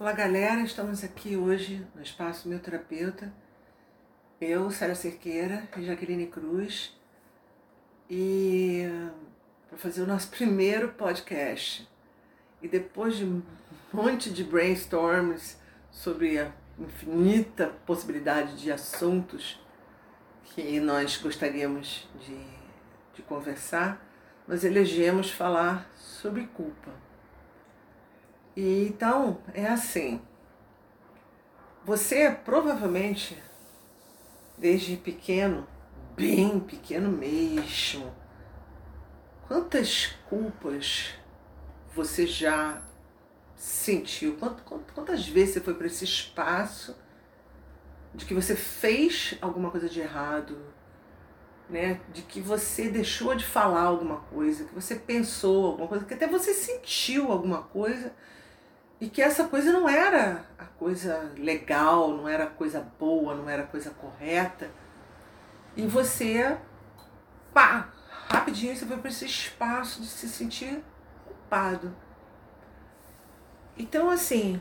Olá, galera. Estamos aqui hoje no Espaço Meu Terapeuta. Eu, Sara Cerqueira e Jaqueline Cruz. E para fazer o nosso primeiro podcast. E depois de um monte de brainstorms sobre a infinita possibilidade de assuntos que nós gostaríamos de, de conversar, nós elegemos falar sobre culpa. E então é assim. Você provavelmente, desde pequeno, bem pequeno mesmo, quantas culpas você já sentiu? Quantas vezes você foi para esse espaço de que você fez alguma coisa de errado, né? De que você deixou de falar alguma coisa, que você pensou alguma coisa, que até você sentiu alguma coisa e que essa coisa não era a coisa legal, não era a coisa boa, não era a coisa correta. E você, pá, rapidinho você foi para esse espaço de se sentir culpado. Então, assim,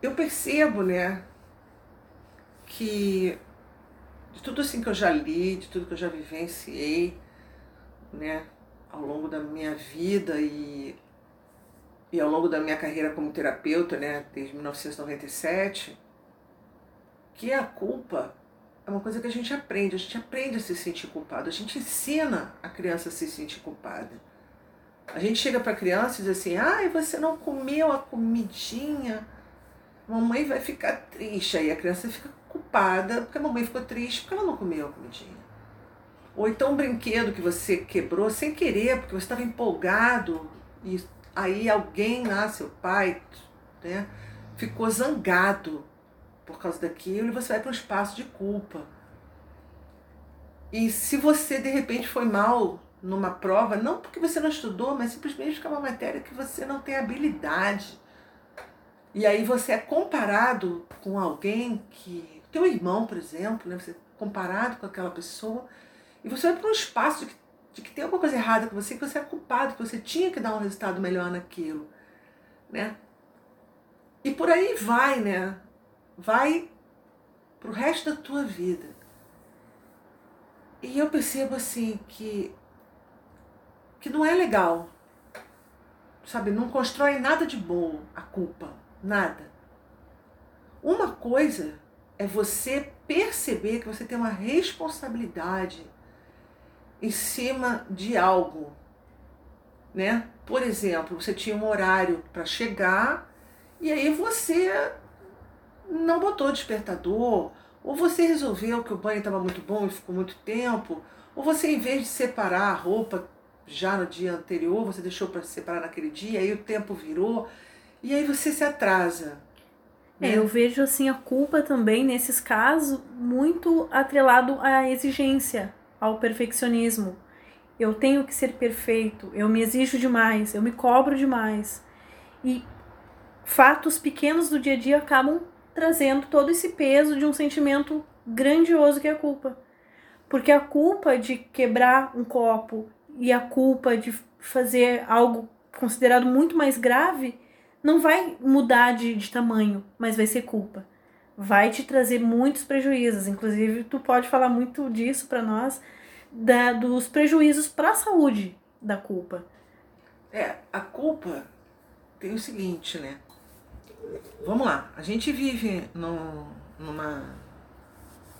eu percebo, né, que de tudo assim que eu já li, de tudo que eu já vivenciei, né, ao longo da minha vida e e ao longo da minha carreira como terapeuta, né, desde 1997, que a culpa é uma coisa que a gente aprende, a gente aprende a se sentir culpado, a gente ensina a criança a se sentir culpada. A gente chega para a criança e diz assim: ai, você não comeu a comidinha, mamãe vai ficar triste. Aí a criança fica culpada porque a mamãe ficou triste porque ela não comeu a comidinha. Ou então um brinquedo que você quebrou sem querer, porque você estava empolgado e Aí alguém lá, seu pai, né, ficou zangado por causa daquilo e você vai para um espaço de culpa. E se você de repente foi mal numa prova, não porque você não estudou, mas simplesmente porque é uma matéria que você não tem habilidade. E aí você é comparado com alguém que. Teu irmão, por exemplo, né? Você é comparado com aquela pessoa, e você vai para um espaço que de que tem alguma coisa errada com você, que você é culpado, que você tinha que dar um resultado melhor naquilo, né? E por aí vai, né? Vai pro resto da tua vida. E eu percebo assim que que não é legal. Sabe, não constrói nada de bom a culpa, nada. Uma coisa é você perceber que você tem uma responsabilidade em cima de algo, né? Por exemplo, você tinha um horário para chegar e aí você não botou despertador, ou você resolveu que o banho estava muito bom e ficou muito tempo, ou você em vez de separar a roupa já no dia anterior, você deixou para separar naquele dia, aí o tempo virou e aí você se atrasa. É, né? eu vejo assim a culpa também nesses casos muito atrelado à exigência ao perfeccionismo. Eu tenho que ser perfeito, eu me exijo demais, eu me cobro demais. E fatos pequenos do dia a dia acabam trazendo todo esse peso de um sentimento grandioso que é a culpa. Porque a culpa de quebrar um copo e a culpa de fazer algo considerado muito mais grave não vai mudar de, de tamanho, mas vai ser culpa vai te trazer muitos prejuízos. Inclusive, tu pode falar muito disso para nós, da, dos prejuízos para a saúde da culpa. É, a culpa tem o seguinte, né? Vamos lá, a gente vive no, numa,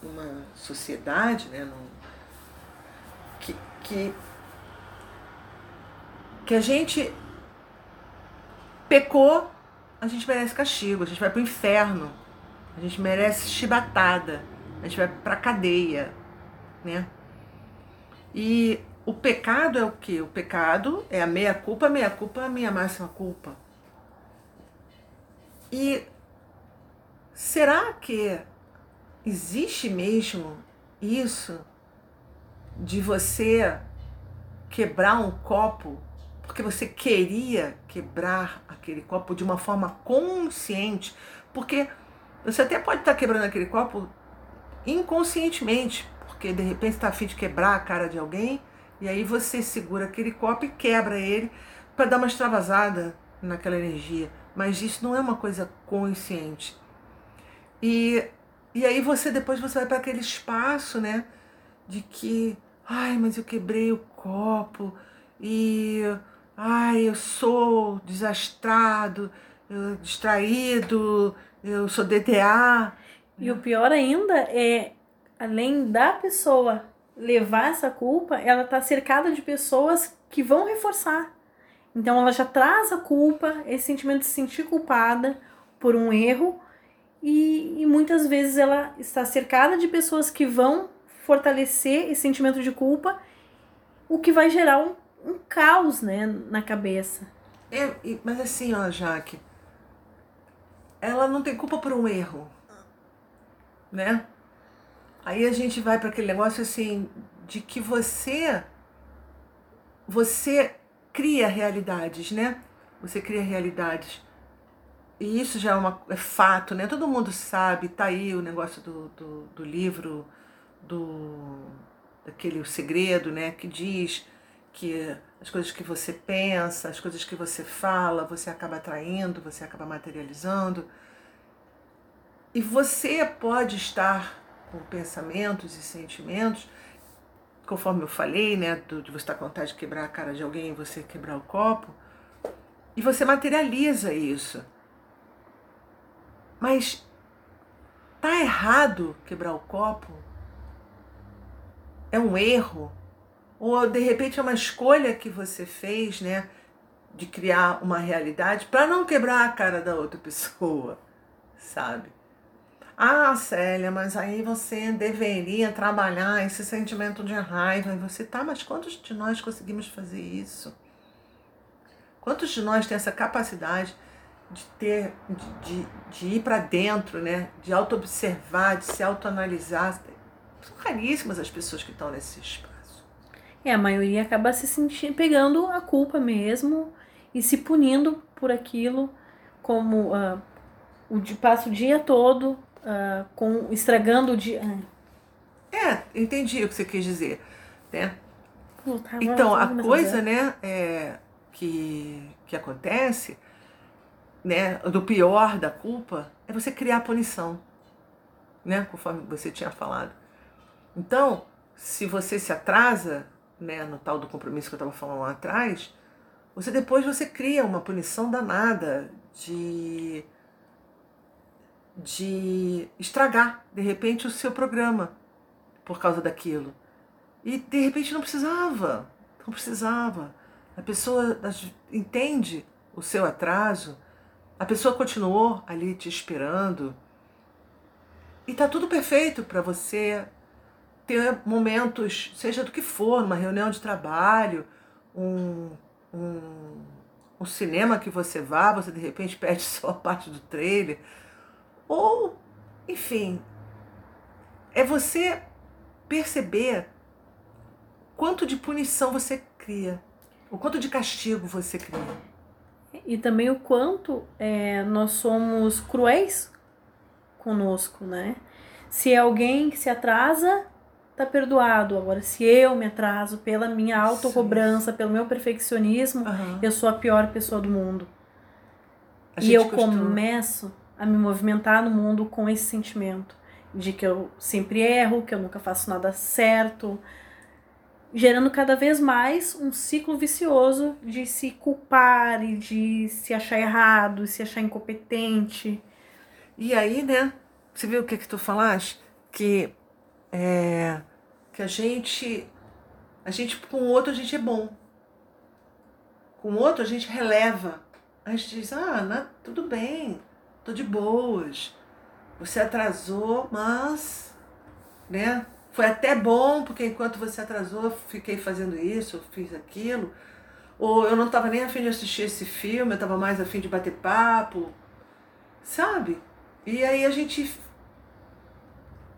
numa sociedade, né? Num, que, que, que a gente pecou, a gente merece castigo, a gente vai pro inferno a gente merece chibatada, a gente vai pra cadeia, né? E o pecado é o que? O pecado é a meia culpa, a meia culpa a minha máxima culpa. E será que existe mesmo isso de você quebrar um copo porque você queria quebrar aquele copo de uma forma consciente? Porque você até pode estar tá quebrando aquele copo inconscientemente, porque de repente está afim de quebrar a cara de alguém, e aí você segura aquele copo e quebra ele para dar uma extravasada naquela energia, mas isso não é uma coisa consciente. E, e aí você depois você vai para aquele espaço, né, de que, ai, mas eu quebrei o copo e ai, eu sou desastrado, eu, distraído, eu sou DTA. E o pior ainda é, além da pessoa levar essa culpa, ela tá cercada de pessoas que vão reforçar. Então ela já traz a culpa, esse sentimento de se sentir culpada por um erro, e, e muitas vezes ela está cercada de pessoas que vão fortalecer esse sentimento de culpa, o que vai gerar um, um caos né, na cabeça. É, mas assim, ó, Jaque, ela não tem culpa por um erro, né? Aí a gente vai para aquele negócio assim de que você você cria realidades, né? Você cria realidades. E isso já é, uma, é fato, né? Todo mundo sabe, tá aí o negócio do, do, do livro, do daquele o segredo, né? Que diz que as coisas que você pensa, as coisas que você fala, você acaba atraindo, você acaba materializando. E você pode estar com pensamentos e sentimentos conforme eu falei, né, do, de você estar com vontade de quebrar a cara de alguém e você quebrar o copo, e você materializa isso. Mas tá errado quebrar o copo? É um erro? Ou de repente é uma escolha que você fez, né, de criar uma realidade para não quebrar a cara da outra pessoa, sabe? Ah, Célia, mas aí você deveria trabalhar esse sentimento de raiva. E você, tá, mas quantos de nós conseguimos fazer isso? Quantos de nós tem essa capacidade de ter, de, de, de ir para dentro, né? De auto-observar, de se autoanalisar? São raríssimas as pessoas que estão nesse espaço. É, a maioria acaba se sentindo, pegando a culpa mesmo e se punindo por aquilo, como uh, o de passa o dia todo uh, com estragando o dia. É, entendi o que você quis dizer, né? então a coisa, né, é, que que acontece, né, do pior da culpa é você criar punição, né, conforme você tinha falado. Então, se você se atrasa, né, no tal do compromisso que eu estava falando lá atrás, você depois você cria uma punição danada de de estragar, de repente, o seu programa por causa daquilo. E de repente não precisava, não precisava. A pessoa entende o seu atraso, a pessoa continuou ali te esperando. E tá tudo perfeito para você ter momentos, seja do que for, uma reunião de trabalho, um, um, um cinema que você vá, você de repente perde só a parte do trailer ou, enfim, é você perceber quanto de punição você cria, o quanto de castigo você cria. E também o quanto é, nós somos cruéis conosco, né? Se alguém se atrasa, tá perdoado. Agora, se eu me atraso pela minha autocobrança, pelo meu perfeccionismo, uhum. eu sou a pior pessoa do mundo. e eu costuma... começo a me movimentar no mundo com esse sentimento de que eu sempre erro, que eu nunca faço nada certo, gerando cada vez mais um ciclo vicioso de se culpar e de se achar errado, se achar incompetente. E aí, né? Você viu o que que tu falaste? Que é, que a gente a gente com o outro a gente é bom. Com o outro a gente releva. A gente diz: "Ah, não, tudo bem tô de boas. Você atrasou, mas, né? Foi até bom, porque enquanto você atrasou, eu fiquei fazendo isso, eu fiz aquilo. Ou eu não estava nem afim de assistir esse filme, eu estava mais afim de bater papo. Sabe? E aí a gente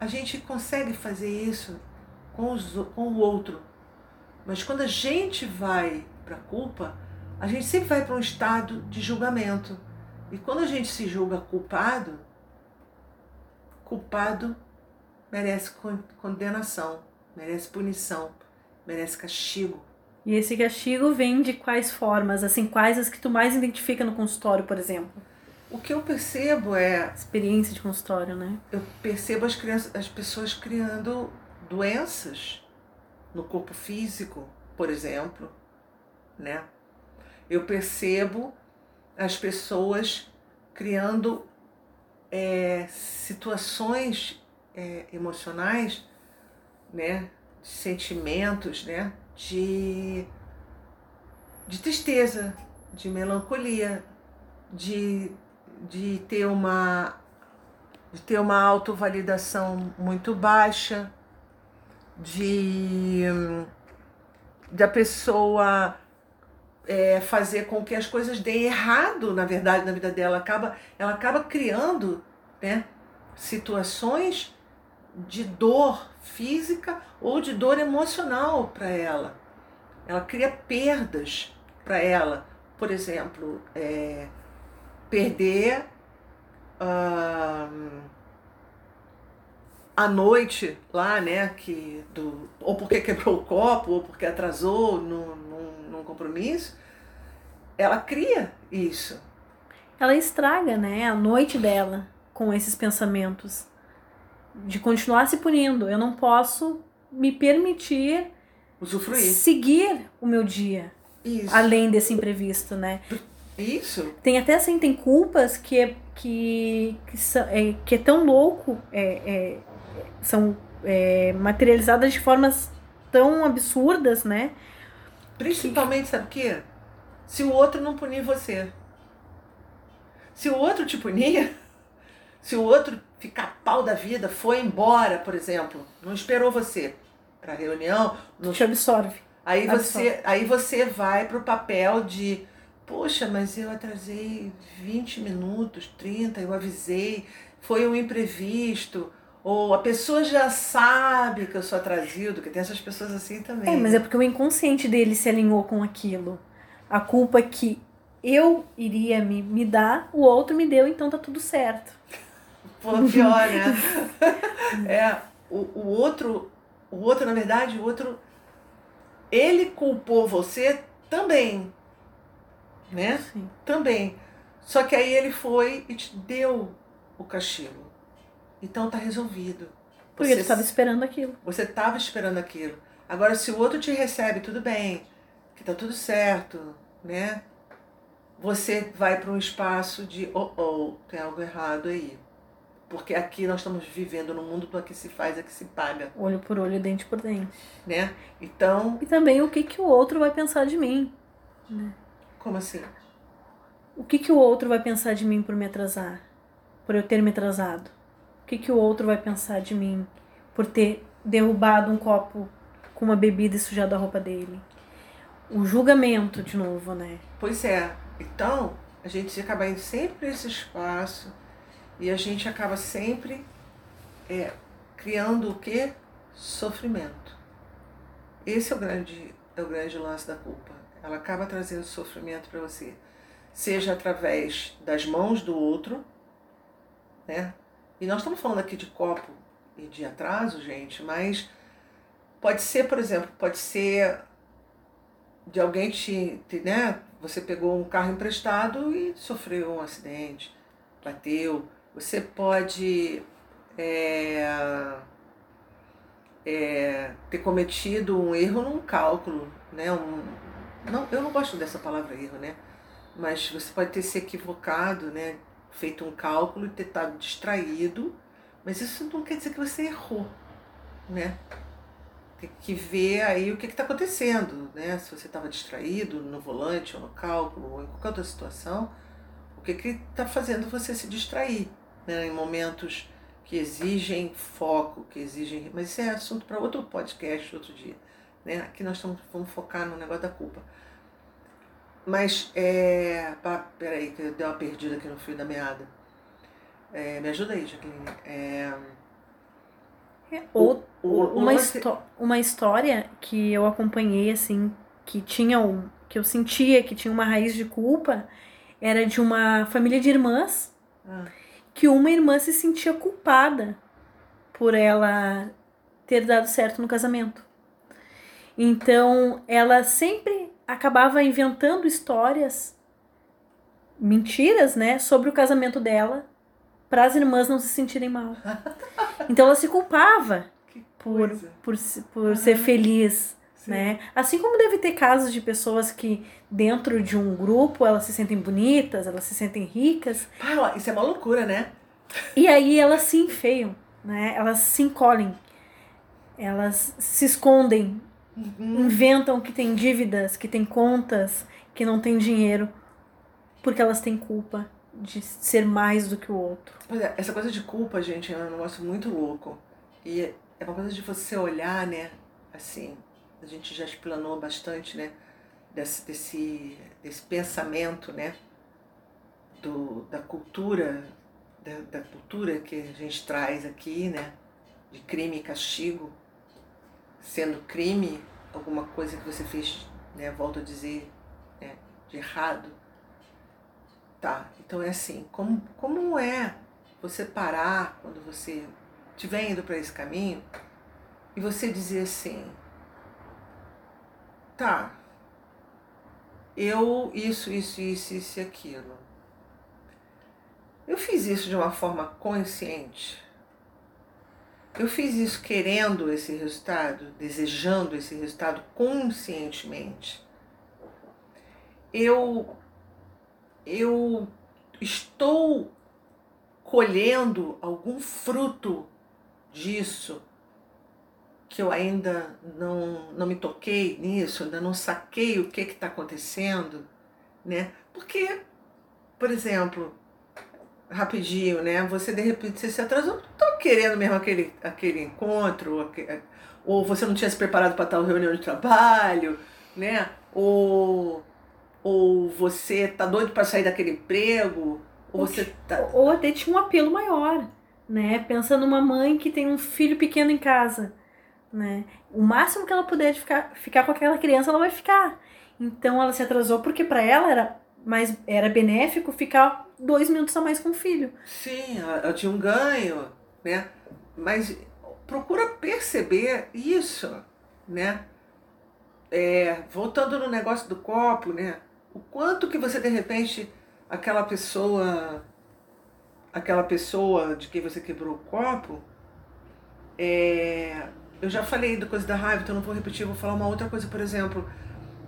a gente consegue fazer isso com, os, com o outro. Mas quando a gente vai para a culpa, a gente sempre vai para um estado de julgamento. E quando a gente se julga culpado, culpado merece condenação, merece punição, merece castigo, E esse castigo vem de quais formas? Assim, quais as que tu mais identifica no consultório, por exemplo? O que eu percebo é. Experiência de consultório, né? Eu percebo as, crianças, as pessoas criando doenças no corpo físico, por exemplo, né? Eu percebo as pessoas criando é, situações é, emocionais, né? De sentimentos, né? De, de tristeza, de melancolia, de, de ter uma de ter uma autovalidação muito baixa, de da pessoa é, fazer com que as coisas deem errado, na verdade, na vida dela. Acaba, ela acaba criando né, situações de dor física ou de dor emocional para ela. Ela cria perdas para ela. Por exemplo, é, perder. Uh, à noite lá, né, que do, ou porque quebrou o copo, ou porque atrasou num, num, num compromisso, ela cria isso. Ela estraga, né, a noite dela com esses pensamentos de continuar se punindo. Eu não posso me permitir usufruir, seguir o meu dia. Isso. Além desse imprevisto, né? Isso. Tem até assim, tem culpas que é, que, que, é, que é tão louco, é, é, são é, materializadas de formas tão absurdas, né? Principalmente, que... sabe o quê? Se o outro não punir você. Se o outro te punir, se o outro ficar pau da vida, foi embora, por exemplo, não esperou você para reunião, não te absorve. Aí absorve. você, aí você vai pro papel de Poxa, mas eu atrasei 20 minutos, 30, eu avisei, foi um imprevisto. Ou a pessoa já sabe que eu sou atrasido, que tem essas pessoas assim também. É, mas é porque o inconsciente dele se alinhou com aquilo. A culpa é que eu iria me, me dar, o outro me deu, então tá tudo certo. Pô, pior, né? é, o, o outro, o outro, na verdade, o outro, ele culpou você também, né? Sim. Também. Só que aí ele foi e te deu o castigo. Então tá resolvido. Porque você estava esperando aquilo. Você estava esperando aquilo. Agora, se o outro te recebe, tudo bem, que tá tudo certo, né? Você vai para um espaço de, oh, oh, tem algo errado aí. Porque aqui nós estamos vivendo no mundo do que se faz é que se paga. Olho por olho, dente por dente. Né? Então. E também o que, que o outro vai pensar de mim. Né? Como assim? O que, que o outro vai pensar de mim por me atrasar? Por eu ter me atrasado? que, que o outro vai pensar de mim por ter derrubado um copo com uma bebida e sujado a roupa dele? O julgamento, de novo, né? Pois é. Então, a gente acaba indo sempre nesse espaço e a gente acaba sempre é, criando o que? Sofrimento. Esse é o grande, é o grande lance da culpa. Ela acaba trazendo sofrimento para você. Seja através das mãos do outro, né? E nós estamos falando aqui de copo e de atraso, gente, mas pode ser, por exemplo, pode ser de alguém te, te né? Você pegou um carro emprestado e sofreu um acidente, bateu. Você pode é, é, ter cometido um erro num cálculo, né? Um, não, eu não gosto dessa palavra erro, né? Mas você pode ter se equivocado, né? feito um cálculo e ter estado distraído, mas isso não quer dizer que você errou, né? Tem que ver aí o que está acontecendo, né? Se você estava distraído no volante ou no cálculo ou em qualquer outra situação, o que está fazendo você se distrair, né? Em momentos que exigem foco, que exigem. Mas isso é assunto para outro podcast, outro dia. Né? Aqui nós estamos, vamos focar no negócio da culpa. Mas, é. Pá, peraí, que deu uma perdida aqui no fio da meada. É, me ajuda aí, Jaqueline. É, é o, o, uma, uma história que eu acompanhei, assim, que tinha um. que eu sentia que tinha uma raiz de culpa, era de uma família de irmãs, ah. que uma irmã se sentia culpada por ela ter dado certo no casamento. Então, ela sempre acabava inventando histórias, mentiras, né, sobre o casamento dela, para as irmãs não se sentirem mal. Então, ela se culpava por, por, por ser feliz. Né? Assim como deve ter casos de pessoas que dentro de um grupo elas se sentem bonitas, elas se sentem ricas. Ah, isso é uma loucura, né? E aí elas se enfeiam, né? Elas se encolhem. Elas se escondem, inventam que tem dívidas, que tem contas, que não tem dinheiro, porque elas têm culpa de ser mais do que o outro. Pois é, essa coisa de culpa, gente, é um negócio muito louco. E é uma coisa de você olhar, né, assim, a gente já explanou bastante, né, desse, desse, desse pensamento, né, do, da cultura, da, da cultura que a gente traz aqui, né, de crime e castigo, sendo crime alguma coisa que você fez, né, volto a dizer, né, de errado. Tá, então é assim, como, como é você parar quando você estiver indo para esse caminho e você dizer assim, tá, eu isso, isso, isso, isso e aquilo. Eu fiz isso de uma forma consciente. Eu fiz isso querendo esse resultado, desejando esse resultado conscientemente. Eu eu estou colhendo algum fruto disso que eu ainda não, não me toquei nisso, ainda não saquei o que está acontecendo, né? Porque, por exemplo, rapidinho, né? Você de repente você se atrasou, querendo mesmo aquele, aquele encontro, ou você não tinha se preparado para tal reunião de trabalho, né? Ou, ou você tá doido para sair daquele emprego, ou, ou você tá... ou até tinha um apelo maior, né? Pensa numa mãe que tem um filho pequeno em casa né? O máximo que ela puder ficar, ficar com aquela criança, ela vai ficar. Então ela se atrasou porque para ela era mais era benéfico ficar dois minutos a mais com o filho. Sim, ela tinha um ganho, né? Mas procura perceber isso, né? É, voltando no negócio do copo, né? O quanto que você de repente aquela pessoa aquela pessoa de quem você quebrou o copo é, eu já falei da coisa da raiva, então não vou repetir, vou falar uma outra coisa, por exemplo,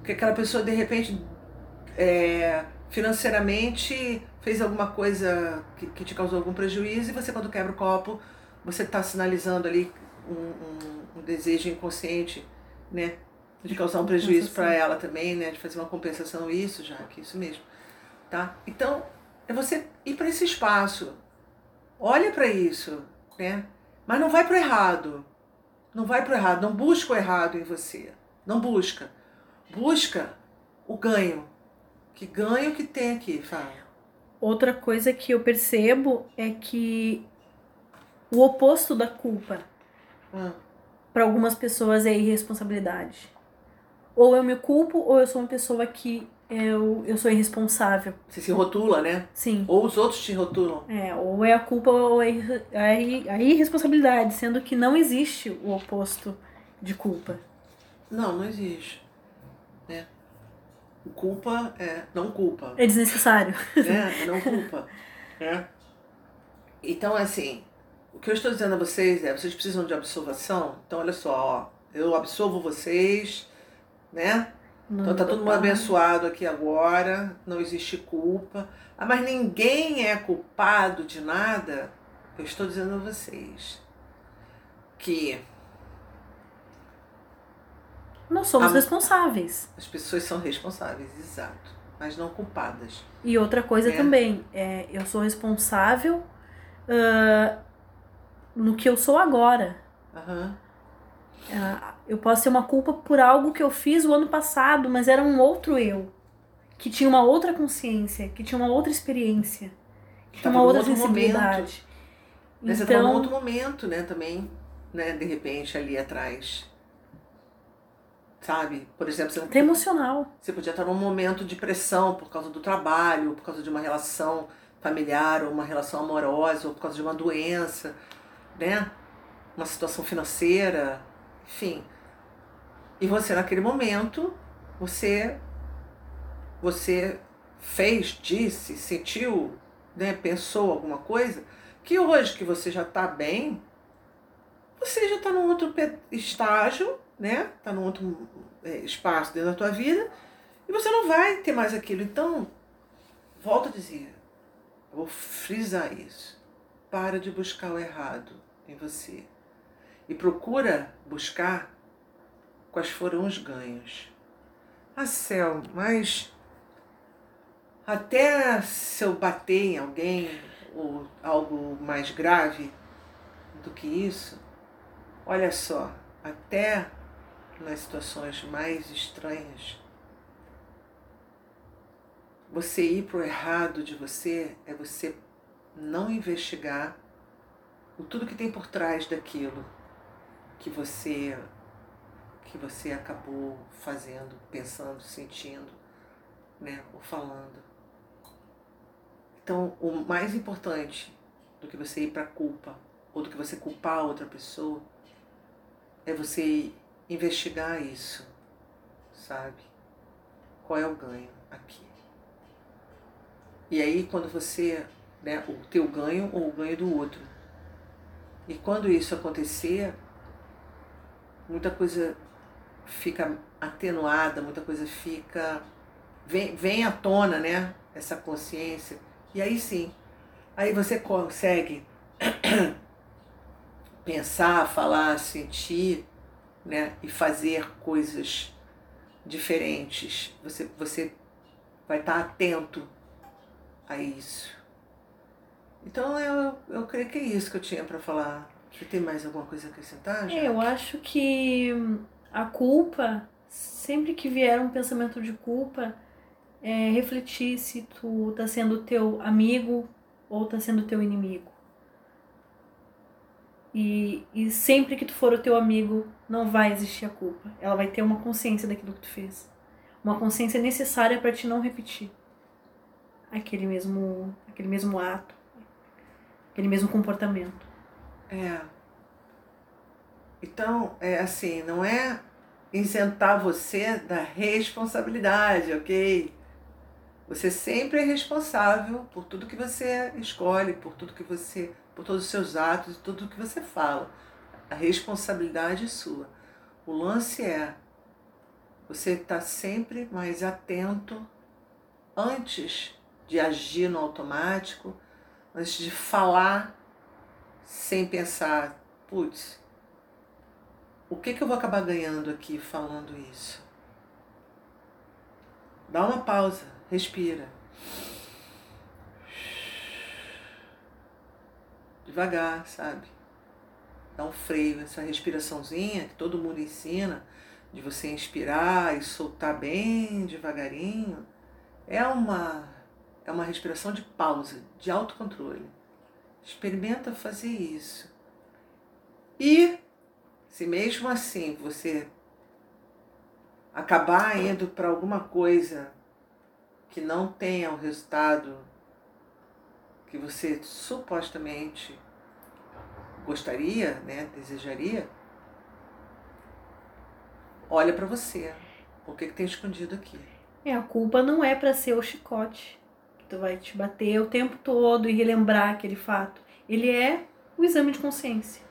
que aquela pessoa de repente é, financeiramente fez alguma coisa que, que, te causou algum prejuízo e você quando quebra o copo, você está sinalizando ali um, um, um, desejo inconsciente, né? De causar um prejuízo para ela também, né? De fazer uma compensação, isso já, que isso mesmo, tá? Então, é você ir para esse espaço, olha para isso, né? Mas não vai para errado, não vai para o errado, não busca o errado em você. Não busca. Busca o ganho. Que ganho que tem aqui, Fábio? Outra coisa que eu percebo é que o oposto da culpa ah. para algumas pessoas é irresponsabilidade. Ou eu me culpo ou eu sou uma pessoa que eu, eu sou irresponsável. Você se rotula, né? Sim. Ou os outros te rotulam. É, ou é a culpa ou é a irresponsabilidade, sendo que não existe o oposto de culpa. Não, não existe. Né? Culpa é não culpa. É desnecessário. É, é não culpa. né? Então, assim, o que eu estou dizendo a vocês é, vocês precisam de absolvação? Então, olha só, ó, eu absolvo vocês, né? então tá todo mundo abençoado aqui agora, não existe culpa. Ah, mas ninguém é culpado de nada. Eu estou dizendo a vocês que nós somos a, responsáveis. As pessoas são responsáveis, exato, mas não culpadas. E outra coisa é. também, é, eu sou responsável uh, no que eu sou agora. Uhum. Uh, eu posso ter uma culpa por algo que eu fiz o ano passado, mas era um outro eu. Que tinha uma outra consciência, que tinha uma outra experiência, que tinha uma outra sensibilidade. Momento. Então, Você tá num outro momento, né, também, né, de repente, ali atrás. Sabe? Por exemplo, você Até emocional. Você podia estar num momento de pressão por causa do trabalho, por causa de uma relação familiar, ou uma relação amorosa, ou por causa de uma doença, né? Uma situação financeira, enfim. E você naquele momento, você você fez, disse, sentiu, né, pensou alguma coisa, que hoje que você já está bem, você já está num outro estágio, né? Está num outro é, espaço dentro da tua vida e você não vai ter mais aquilo. Então, volto a dizer, vou frisar isso. Para de buscar o errado em você e procura buscar quais foram os ganhos. Ah, céu, mas até se eu bater em alguém ou algo mais grave do que isso, olha só, até nas situações mais estranhas, você ir para o errado de você é você não investigar o tudo que tem por trás daquilo que você que você acabou fazendo, pensando, sentindo, né, ou falando. Então, o mais importante do que você ir para a culpa ou do que você culpar outra pessoa é você investigar isso, sabe? Qual é o ganho aqui? E aí, quando você, né, o teu ganho ou o ganho do outro. E quando isso acontecer, muita coisa fica atenuada, muita coisa fica. Vem, vem à tona, né? Essa consciência. E aí sim, aí você consegue pensar, falar, sentir, né? E fazer coisas diferentes. Você, você vai estar atento a isso. Então eu, eu creio que é isso que eu tinha para falar. Você tem mais alguma coisa a acrescentar? É, eu acho que a culpa, sempre que vier um pensamento de culpa, é refletir se tu tá sendo teu amigo ou tá sendo teu inimigo. E, e sempre que tu for o teu amigo, não vai existir a culpa. Ela vai ter uma consciência daquilo que tu fez. Uma consciência necessária para te não repetir aquele mesmo, aquele mesmo ato, aquele mesmo comportamento. É. Então, é assim, não é isentar você da responsabilidade, ok? Você sempre é responsável por tudo que você escolhe, por tudo que você, por todos os seus atos, tudo que você fala. A responsabilidade é sua. O lance é você estar tá sempre mais atento antes de agir no automático, antes de falar sem pensar, putz, o que, que eu vou acabar ganhando aqui falando isso? Dá uma pausa, respira. Devagar, sabe? Um freio, essa respiraçãozinha que todo mundo ensina, de você inspirar e soltar bem devagarinho, é uma é uma respiração de pausa, de autocontrole. Experimenta fazer isso. E se mesmo assim você acabar indo para alguma coisa que não tenha o resultado que você supostamente gostaria, né, desejaria, olha para você. O que, que tem escondido aqui? É, a culpa não é para ser o chicote tu vai te bater o tempo todo e relembrar aquele fato. Ele é o exame de consciência.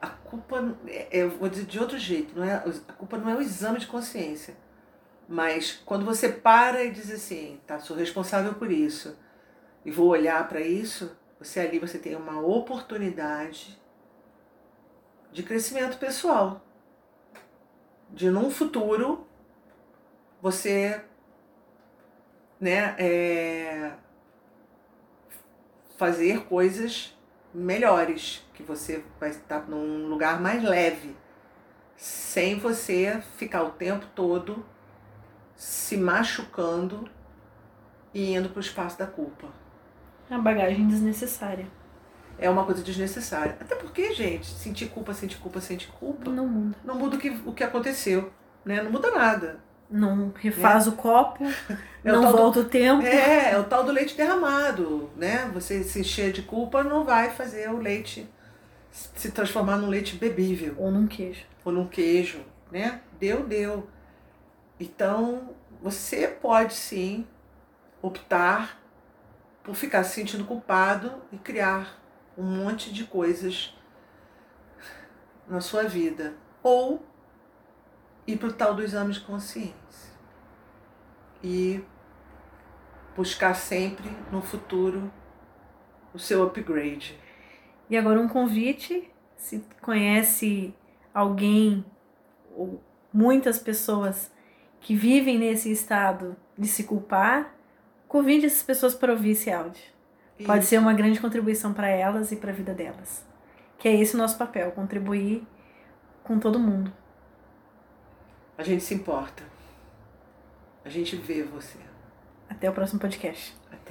A culpa, é, eu vou dizer de outro jeito, não é, a culpa não é o exame de consciência. Mas quando você para e diz assim, tá, sou responsável por isso, e vou olhar para isso, você ali você tem uma oportunidade de crescimento pessoal. De num futuro você né, é, fazer coisas melhores, que você vai estar num lugar mais leve, sem você ficar o tempo todo se machucando e indo para o espaço da culpa. Uma bagagem desnecessária. É uma coisa desnecessária. Até porque, gente, sentir culpa, sentir culpa, sentir culpa. Não muda. Não muda o que, o que aconteceu. Né? Não muda nada não refaz é. o copo, é não o volta do, o tempo. É, é o tal do leite derramado, né? Você se encher de culpa não vai fazer o leite se transformar num leite bebível. Ou num queijo. Ou num queijo, né? Deu, deu. Então, você pode sim optar por ficar se sentindo culpado e criar um monte de coisas na sua vida. Ou ir para o tal do exame de consciência. E buscar sempre no futuro o seu upgrade. E agora um convite, se conhece alguém ou muitas pessoas que vivem nesse estado de se culpar, convide essas pessoas para ouvir esse áudio. Isso. Pode ser uma grande contribuição para elas e para a vida delas. Que é esse o nosso papel, contribuir com todo mundo. A gente se importa. A gente vê você. Até o próximo podcast. Até.